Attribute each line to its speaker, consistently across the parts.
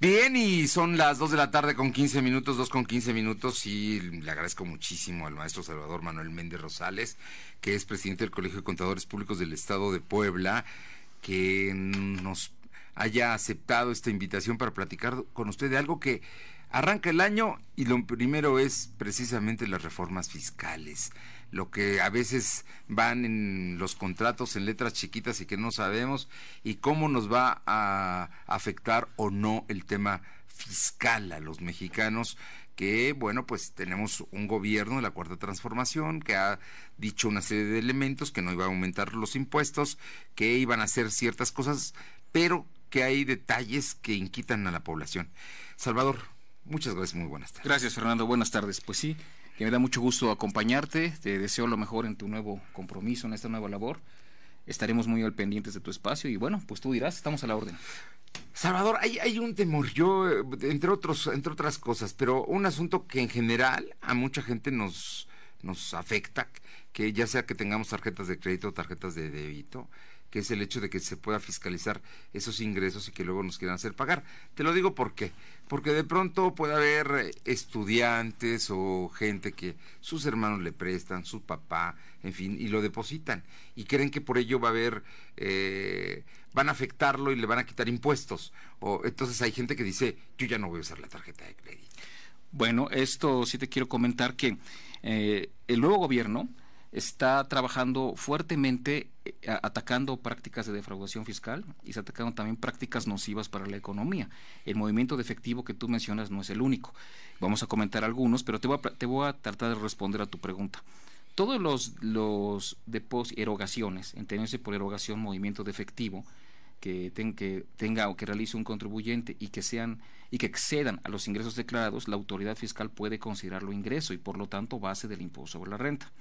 Speaker 1: Bien, y son las 2 de la tarde con 15 minutos, 2 con 15 minutos, y le agradezco muchísimo al maestro Salvador Manuel Méndez Rosales, que es presidente del Colegio de Contadores Públicos del Estado de Puebla, que nos haya aceptado esta invitación para platicar con usted de algo que arranca el año y lo primero es precisamente las reformas fiscales lo que a veces van en los contratos en letras chiquitas y que no sabemos y cómo nos va a afectar o no el tema fiscal a los mexicanos que bueno pues tenemos un gobierno de la cuarta transformación que ha dicho una serie de elementos que no iba a aumentar los impuestos que iban a hacer ciertas cosas pero que hay detalles que inquitan a la población. Salvador muchas gracias muy buenas tardes.
Speaker 2: Gracias Fernando. Buenas tardes. Pues sí que me da mucho gusto acompañarte. Te deseo lo mejor en tu nuevo compromiso, en esta nueva labor. Estaremos muy al pendientes de tu espacio y bueno, pues tú dirás, estamos a la orden.
Speaker 1: Salvador, hay, hay un temor, yo, entre, otros, entre otras cosas, pero un asunto que en general a mucha gente nos, nos afecta, que ya sea que tengamos tarjetas de crédito o tarjetas de débito, que es el hecho de que se pueda fiscalizar esos ingresos y que luego nos quieran hacer pagar. Te lo digo por qué. Porque de pronto puede haber estudiantes o gente que sus hermanos le prestan, su papá, en fin, y lo depositan. Y creen que por ello va a haber, eh, van a afectarlo y le van a quitar impuestos. O entonces hay gente que dice, yo ya no voy a usar la tarjeta de crédito.
Speaker 2: Bueno, esto sí te quiero comentar que eh, el nuevo gobierno está trabajando fuertemente eh, atacando prácticas de defraudación fiscal y está atacando también prácticas nocivas para la economía. El movimiento de efectivo que tú mencionas no es el único. Vamos a comentar algunos, pero te voy a, te voy a tratar de responder a tu pregunta. Todos los, los depósitos, erogaciones, entendiéndose por erogación movimiento de efectivo, que, que tenga o que realice un contribuyente y que sean y que excedan a los ingresos declarados, la autoridad fiscal puede considerarlo ingreso y por lo tanto base del impuesto sobre la renta.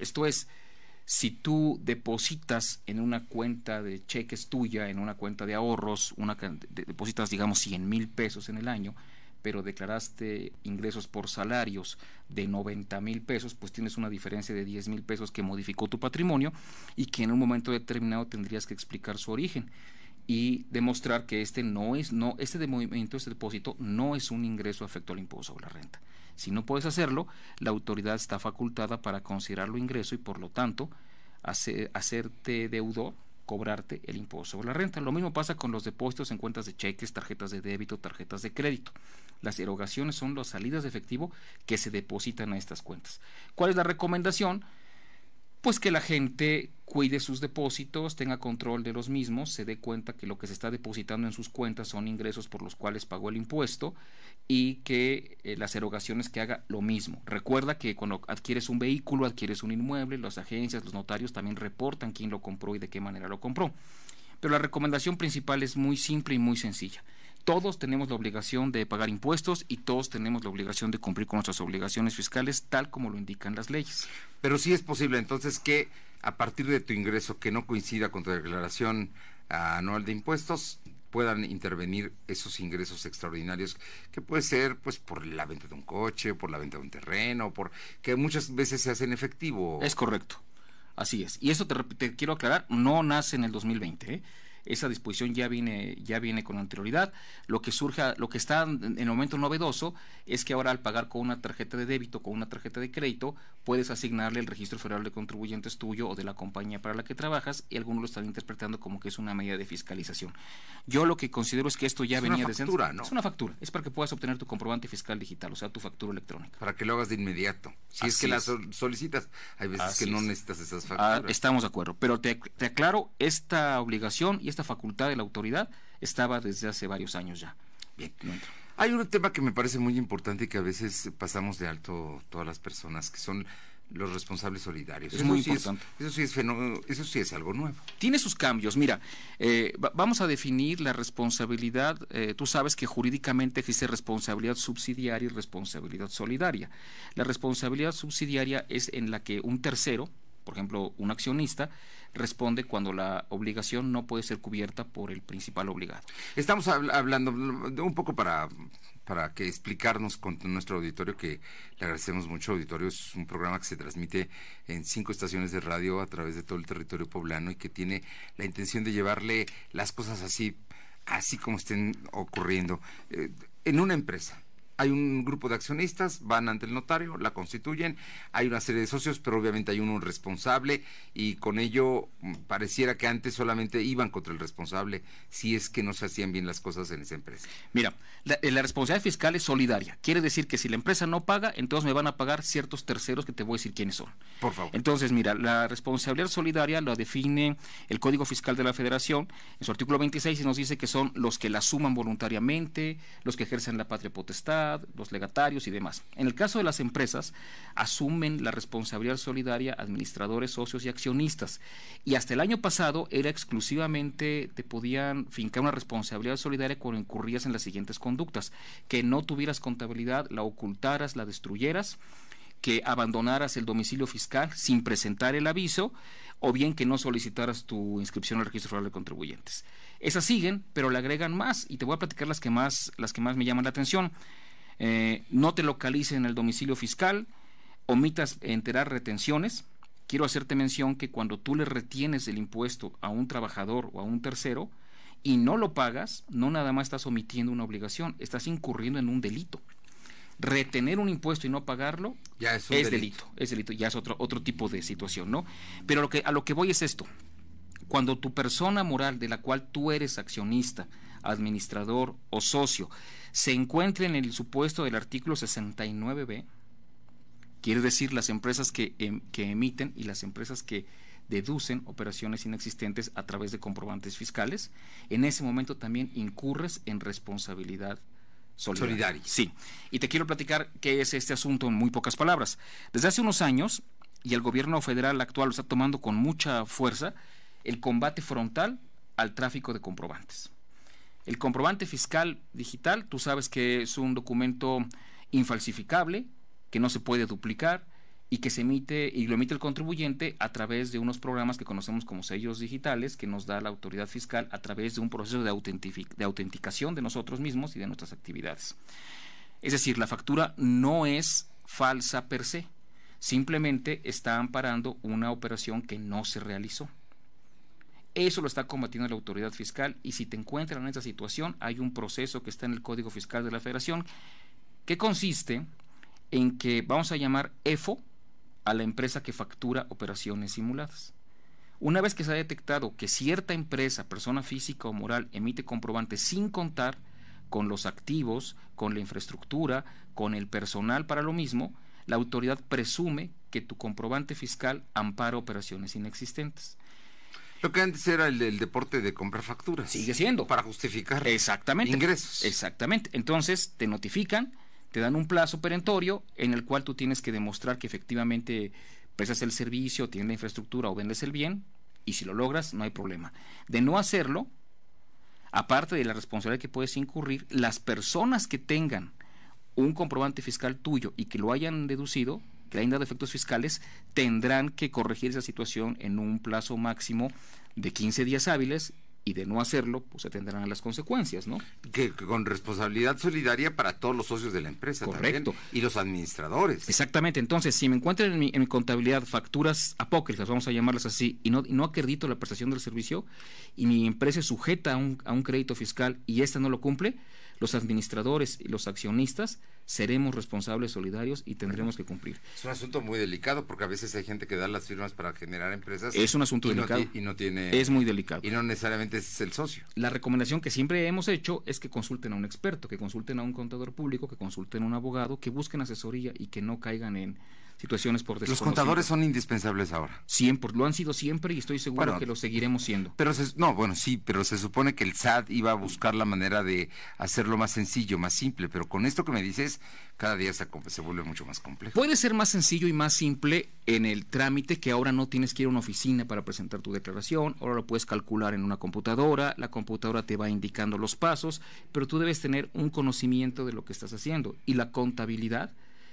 Speaker 2: Esto es, si tú depositas en una cuenta de cheques tuya, en una cuenta de ahorros, una, depositas digamos 100 mil pesos en el año, pero declaraste ingresos por salarios de 90 mil pesos, pues tienes una diferencia de 10 mil pesos que modificó tu patrimonio y que en un momento determinado tendrías que explicar su origen y demostrar que este no es, no, este movimiento, este depósito no es un ingreso afecto al impuesto sobre la renta. Si no puedes hacerlo, la autoridad está facultada para considerarlo ingreso y por lo tanto hacerte deudor cobrarte el impuesto sobre la renta. Lo mismo pasa con los depósitos en cuentas de cheques, tarjetas de débito, tarjetas de crédito. Las erogaciones son las salidas de efectivo que se depositan a estas cuentas. ¿Cuál es la recomendación? Pues que la gente cuide sus depósitos, tenga control de los mismos, se dé cuenta que lo que se está depositando en sus cuentas son ingresos por los cuales pagó el impuesto y que eh, las erogaciones que haga lo mismo. Recuerda que cuando adquieres un vehículo, adquieres un inmueble, las agencias, los notarios también reportan quién lo compró y de qué manera lo compró. Pero la recomendación principal es muy simple y muy sencilla todos tenemos la obligación de pagar impuestos y todos tenemos la obligación de cumplir con nuestras obligaciones fiscales tal como lo indican las leyes.
Speaker 1: Pero sí es posible entonces que a partir de tu ingreso que no coincida con tu declaración anual de impuestos puedan intervenir esos ingresos extraordinarios que puede ser pues por la venta de un coche, por la venta de un terreno, por que muchas veces se hace en efectivo.
Speaker 2: Es correcto. Así es. Y eso te, te quiero aclarar, no nace en el 2020. ¿eh? Esa disposición ya viene, ya viene con anterioridad. Lo que surge, lo que está en el momento novedoso es que ahora al pagar con una tarjeta de débito, con una tarjeta de crédito, puedes asignarle el registro federal de contribuyentes tuyo o de la compañía para la que trabajas y algunos lo están interpretando como que es una medida de fiscalización. Yo lo que considero es que esto ya venía
Speaker 1: de factura, ¿no?
Speaker 2: Es una factura, es para que puedas obtener tu comprobante fiscal digital, o sea, tu factura electrónica.
Speaker 1: Para que lo hagas de inmediato. Si es que la solicitas, hay veces que no necesitas esas
Speaker 2: ah, facturas. estamos de acuerdo, pero te, te aclaro, esta obligación y esta facultad de la autoridad estaba desde hace varios años ya.
Speaker 1: Bien. Hay un tema que me parece muy importante y que a veces pasamos de alto todas las personas, que son los responsables solidarios.
Speaker 2: Es muy importante.
Speaker 1: eso, sí es eso sí es algo nuevo.
Speaker 2: Tiene sus cambios. Mira, eh, vamos a definir la responsabilidad. Eh, tú sabes que jurídicamente existe responsabilidad subsidiaria y responsabilidad solidaria. La responsabilidad subsidiaria es en la que un tercero, por ejemplo, un accionista, responde cuando la obligación no puede ser cubierta por el principal obligado.
Speaker 1: Estamos hablando un poco para, para que explicarnos con nuestro auditorio, que le agradecemos mucho. Auditorio es un programa que se transmite en cinco estaciones de radio a través de todo el territorio poblano y que tiene la intención de llevarle las cosas así así como estén ocurriendo. Eh, en una empresa, hay un grupo de accionistas, van ante el notario, la constituyen, hay una serie de socios, pero obviamente hay uno responsable y con ello mm, pareciera que antes solamente iban contra el responsable si es que no se hacían bien las cosas en esa empresa.
Speaker 2: Mira, la, eh, la responsabilidad fiscal es solidaria. Quiere decir que si la empresa no paga, entonces me van a pagar ciertos terceros que te voy a decir quiénes son.
Speaker 1: Por favor.
Speaker 2: Entonces, mira, la responsabilidad solidaria lo define el Código Fiscal de la Federación en su artículo 26 y nos dice que son los que la suman voluntariamente, los que ejercen la patria potestad, los legatarios y demás. En el caso de las empresas, asumen la responsabilidad solidaria administradores, socios y accionistas. Y hasta el año pasado era exclusivamente, te podían fincar una responsabilidad solidaria cuando incurrías en las siguientes conductas. Que no tuvieras contabilidad, la ocultaras, la destruyeras que abandonaras el domicilio fiscal sin presentar el aviso o bien que no solicitaras tu inscripción al registro federal de contribuyentes. Esas siguen, pero le agregan más y te voy a platicar las que más, las que más me llaman la atención. Eh, no te localicen en el domicilio fiscal, omitas enterar retenciones. Quiero hacerte mención que cuando tú le retienes el impuesto a un trabajador o a un tercero y no lo pagas, no nada más estás omitiendo una obligación, estás incurriendo en un delito. Retener un impuesto y no pagarlo
Speaker 1: ya es,
Speaker 2: delito. delito. es delito, ya es otro, otro tipo de situación, ¿no? Pero lo que, a lo que voy es esto. Cuando tu persona moral de la cual tú eres accionista, administrador o socio se encuentre en el supuesto del artículo 69b, quiere decir las empresas que, em, que emiten y las empresas que deducen operaciones inexistentes a través de comprobantes fiscales, en ese momento también incurres en responsabilidad solidaria. solidaria. Sí, y te quiero platicar qué es este asunto en muy pocas palabras. Desde hace unos años, y el gobierno federal actual lo está tomando con mucha fuerza, el combate frontal al tráfico de comprobantes. El comprobante fiscal digital, tú sabes que es un documento infalsificable, que no se puede duplicar y que se emite y lo emite el contribuyente a través de unos programas que conocemos como sellos digitales que nos da la autoridad fiscal a través de un proceso de, de autenticación de nosotros mismos y de nuestras actividades. Es decir, la factura no es falsa per se, simplemente está amparando una operación que no se realizó. Eso lo está combatiendo la autoridad fiscal y si te encuentran en esa situación hay un proceso que está en el Código Fiscal de la Federación que consiste en que vamos a llamar EFO a la empresa que factura operaciones simuladas. Una vez que se ha detectado que cierta empresa, persona física o moral, emite comprobantes sin contar con los activos, con la infraestructura, con el personal para lo mismo, la autoridad presume que tu comprobante fiscal ampara operaciones inexistentes.
Speaker 1: Lo que antes era el, deporte de comprar facturas.
Speaker 2: Sigue siendo.
Speaker 1: Para justificar
Speaker 2: Exactamente.
Speaker 1: ingresos.
Speaker 2: Exactamente. Entonces te notifican, te dan un plazo perentorio en el cual tú tienes que demostrar que efectivamente prestas el servicio, tienes la infraestructura o vendes el bien, y si lo logras, no hay problema. De no hacerlo, aparte de la responsabilidad que puedes incurrir, las personas que tengan un comprobante fiscal tuyo y que lo hayan deducido, dado efectos fiscales, tendrán que corregir esa situación en un plazo máximo de 15 días hábiles y de no hacerlo, pues se tendrán las consecuencias, ¿no?
Speaker 1: Que, con responsabilidad solidaria para todos los socios de la empresa Correcto. y los administradores.
Speaker 2: Exactamente. Entonces, si me encuentro en mi, contabilidad facturas apócrifas, vamos a llamarlas así, y no, no acredito la prestación del servicio, y mi empresa es sujeta a un, a un crédito fiscal y esta no lo cumple, los administradores y los accionistas seremos responsables solidarios y tendremos que cumplir.
Speaker 1: Es un asunto muy delicado porque a veces hay gente que da las firmas para generar empresas.
Speaker 2: Es un asunto delicado.
Speaker 1: y no tiene.
Speaker 2: Es muy delicado.
Speaker 1: Y no necesariamente es el socio.
Speaker 2: La recomendación que siempre hemos hecho es que consulten a un experto, que consulten a un contador público, que consulten a un abogado, que busquen asesoría y que no caigan en situaciones por
Speaker 1: Los contadores son indispensables ahora.
Speaker 2: Siempre, lo han sido siempre y estoy seguro que lo seguiremos siendo.
Speaker 1: Pero no, bueno, sí, pero se supone que el SAT iba a buscar la manera de hacerlo más sencillo, más simple, pero con esto que me dices, cada día se, se vuelve mucho más complejo.
Speaker 2: Puede ser más sencillo y más simple en el trámite que ahora no tienes que ir a una oficina para presentar tu declaración, ahora lo puedes calcular en una computadora, la computadora te va indicando los pasos, pero tú debes tener un conocimiento de lo que estás haciendo y la contabilidad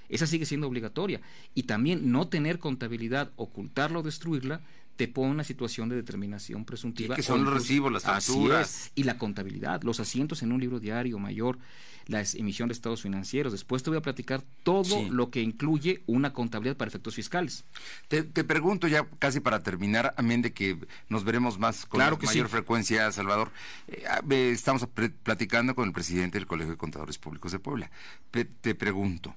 Speaker 2: esa sigue siendo obligatoria. Y también no tener contabilidad, ocultarla o destruirla, te pone una situación de determinación presuntiva.
Speaker 1: que son los recibos, las facturas.
Speaker 2: y la contabilidad, los asientos en un libro diario mayor, la emisión de estados financieros. Después te voy a platicar todo lo que incluye una contabilidad para efectos fiscales.
Speaker 1: Te, pregunto ya casi para terminar, amén de que nos veremos más con mayor frecuencia, Salvador. Eh, ah, estamos platicando con el presidente del Colegio de Contadores Públicos de Puebla. te pregunto,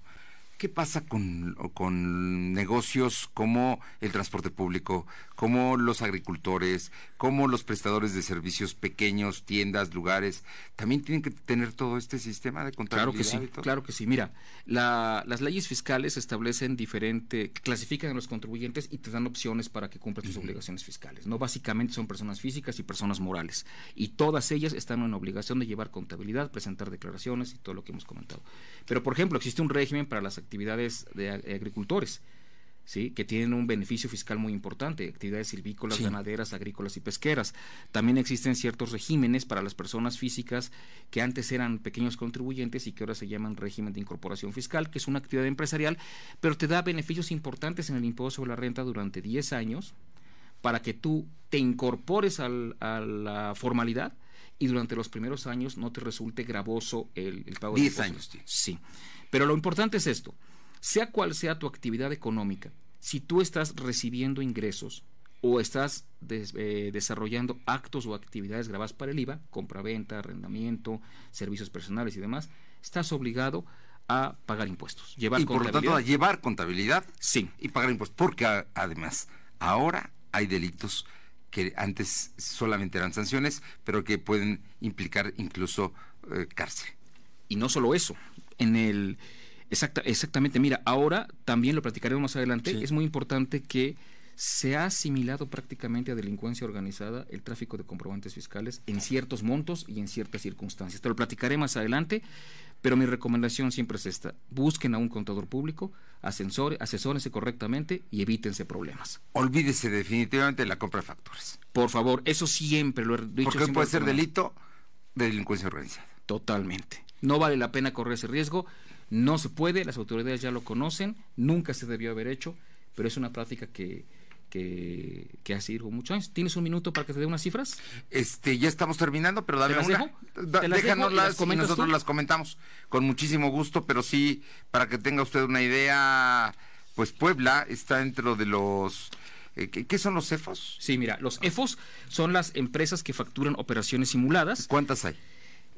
Speaker 1: ¿Qué pasa con, con, negocios como el transporte público, como los agricultores, como los prestadores de servicios pequeños, tiendas, lugares? ¿También tienen que tener todo este sistema de contabilidad?
Speaker 2: Claro que sí, claro que sí. Mira, las leyes fiscales establecen diferente, clasifican a los contribuyentes y te dan opciones para que cumplan sus obligaciones fiscales. No básicamente son personas físicas y personas morales. Y todas ellas están en obligación de llevar contabilidad, presentar declaraciones y todo lo que hemos comentado. Pero, por ejemplo, existe un régimen para las actividades de agricultores. ¿Sí? que tienen un beneficio fiscal muy importante, actividades silvícolas, ganaderas, agrícolas y pesqueras. También existen ciertos regímenes para las personas físicas que antes eran pequeños contribuyentes y que ahora se llaman régimen de incorporación fiscal, que es una actividad empresarial, pero te da beneficios importantes en el impuesto sobre la renta durante 10 años para que tú te incorpores a la formalidad y durante los primeros años no te resulte gravoso el, pago
Speaker 1: de 10 años.
Speaker 2: Sí. Pero lo importante es esto. Sea cual sea tu actividad económica, si tú estás recibiendo ingresos o estás eh, desarrollando actos o actividades grabadas para el IVA, compra-venta, arrendamiento, servicios personales y demás, estás obligado a pagar impuestos.
Speaker 1: Llevar y por lo tanto, a llevar contabilidad
Speaker 2: sí.
Speaker 1: y pagar impuestos. Porque además, ahora hay delitos que antes solamente eran sanciones, pero que pueden implicar incluso eh, cárcel.
Speaker 2: Y no solo eso, en el exacta, exactamente, mira, ahora también lo platicaremos más adelante, es muy importante que se ha asimilado prácticamente a delincuencia organizada el tráfico de comprobantes fiscales en ciertos montos y en ciertas circunstancias. Te lo platicaré más adelante, pero mi recomendación siempre es esta. Busquen a un contador público, asesore, asesórense correctamente y evítense problemas.
Speaker 1: Olvídese definitivamente de la compra de facturas.
Speaker 2: Por favor, eso siempre lo he dicho.
Speaker 1: Porque puede ser delito de delincuencia organizada.
Speaker 2: Totalmente. No vale la pena correr ese riesgo. No se puede, las autoridades ya lo conocen, nunca se debió haber hecho, pero es una práctica que, que, que ha sido muchos años. ¿Tienes un minuto para que te dé unas cifras?
Speaker 1: Este, ya estamos terminando, pero dame una. déjanoslas y, nosotros las comentamos con muchísimo gusto, pero sí, para que tenga usted una idea, pues Puebla está dentro de los... Eh, ¿Qué, son los EFOS?
Speaker 2: Sí, mira, los EFOS son las empresas que facturan operaciones simuladas.
Speaker 1: ¿Cuántas hay?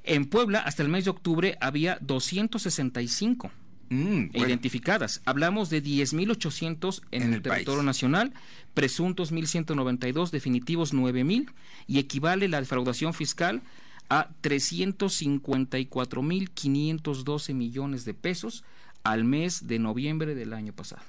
Speaker 2: En Puebla, hasta el mes de octubre, había 265 Mm, identificadas. Hablamos de 10.800 en, en el, territorio nacional, presuntos 1.192, definitivos 9.000 y equivale la defraudación fiscal a 354.512 millones de pesos al mes de noviembre del año pasado.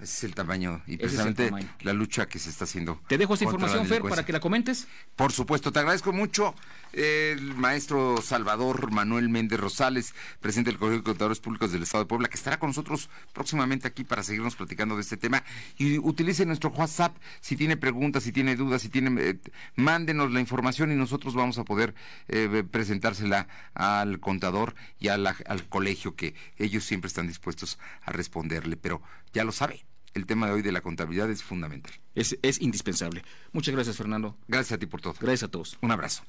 Speaker 1: Ese es el tamaño y precisamente la lucha que se está haciendo.
Speaker 2: Te dejo esta información, Fer, para que la comentes.
Speaker 1: Por supuesto, te agradezco mucho el maestro Salvador Manuel Méndez Rosales, presidente del Colegio de Contadores Públicos del Estado de Puebla, que estará con nosotros próximamente aquí para seguirnos platicando de este tema. Y utilice nuestro WhatsApp si tiene preguntas, si tiene dudas, si tiene, eh, mándenos la información y nosotros vamos a poder eh, presentársela al contador y al colegio, que ellos siempre están dispuestos a responderle. Pero ya lo sabe, el tema de hoy de la contabilidad es fundamental.
Speaker 2: Es, es indispensable. Muchas gracias, Fernando.
Speaker 1: Gracias a ti por todo.
Speaker 2: Gracias a todos.
Speaker 1: Un abrazo.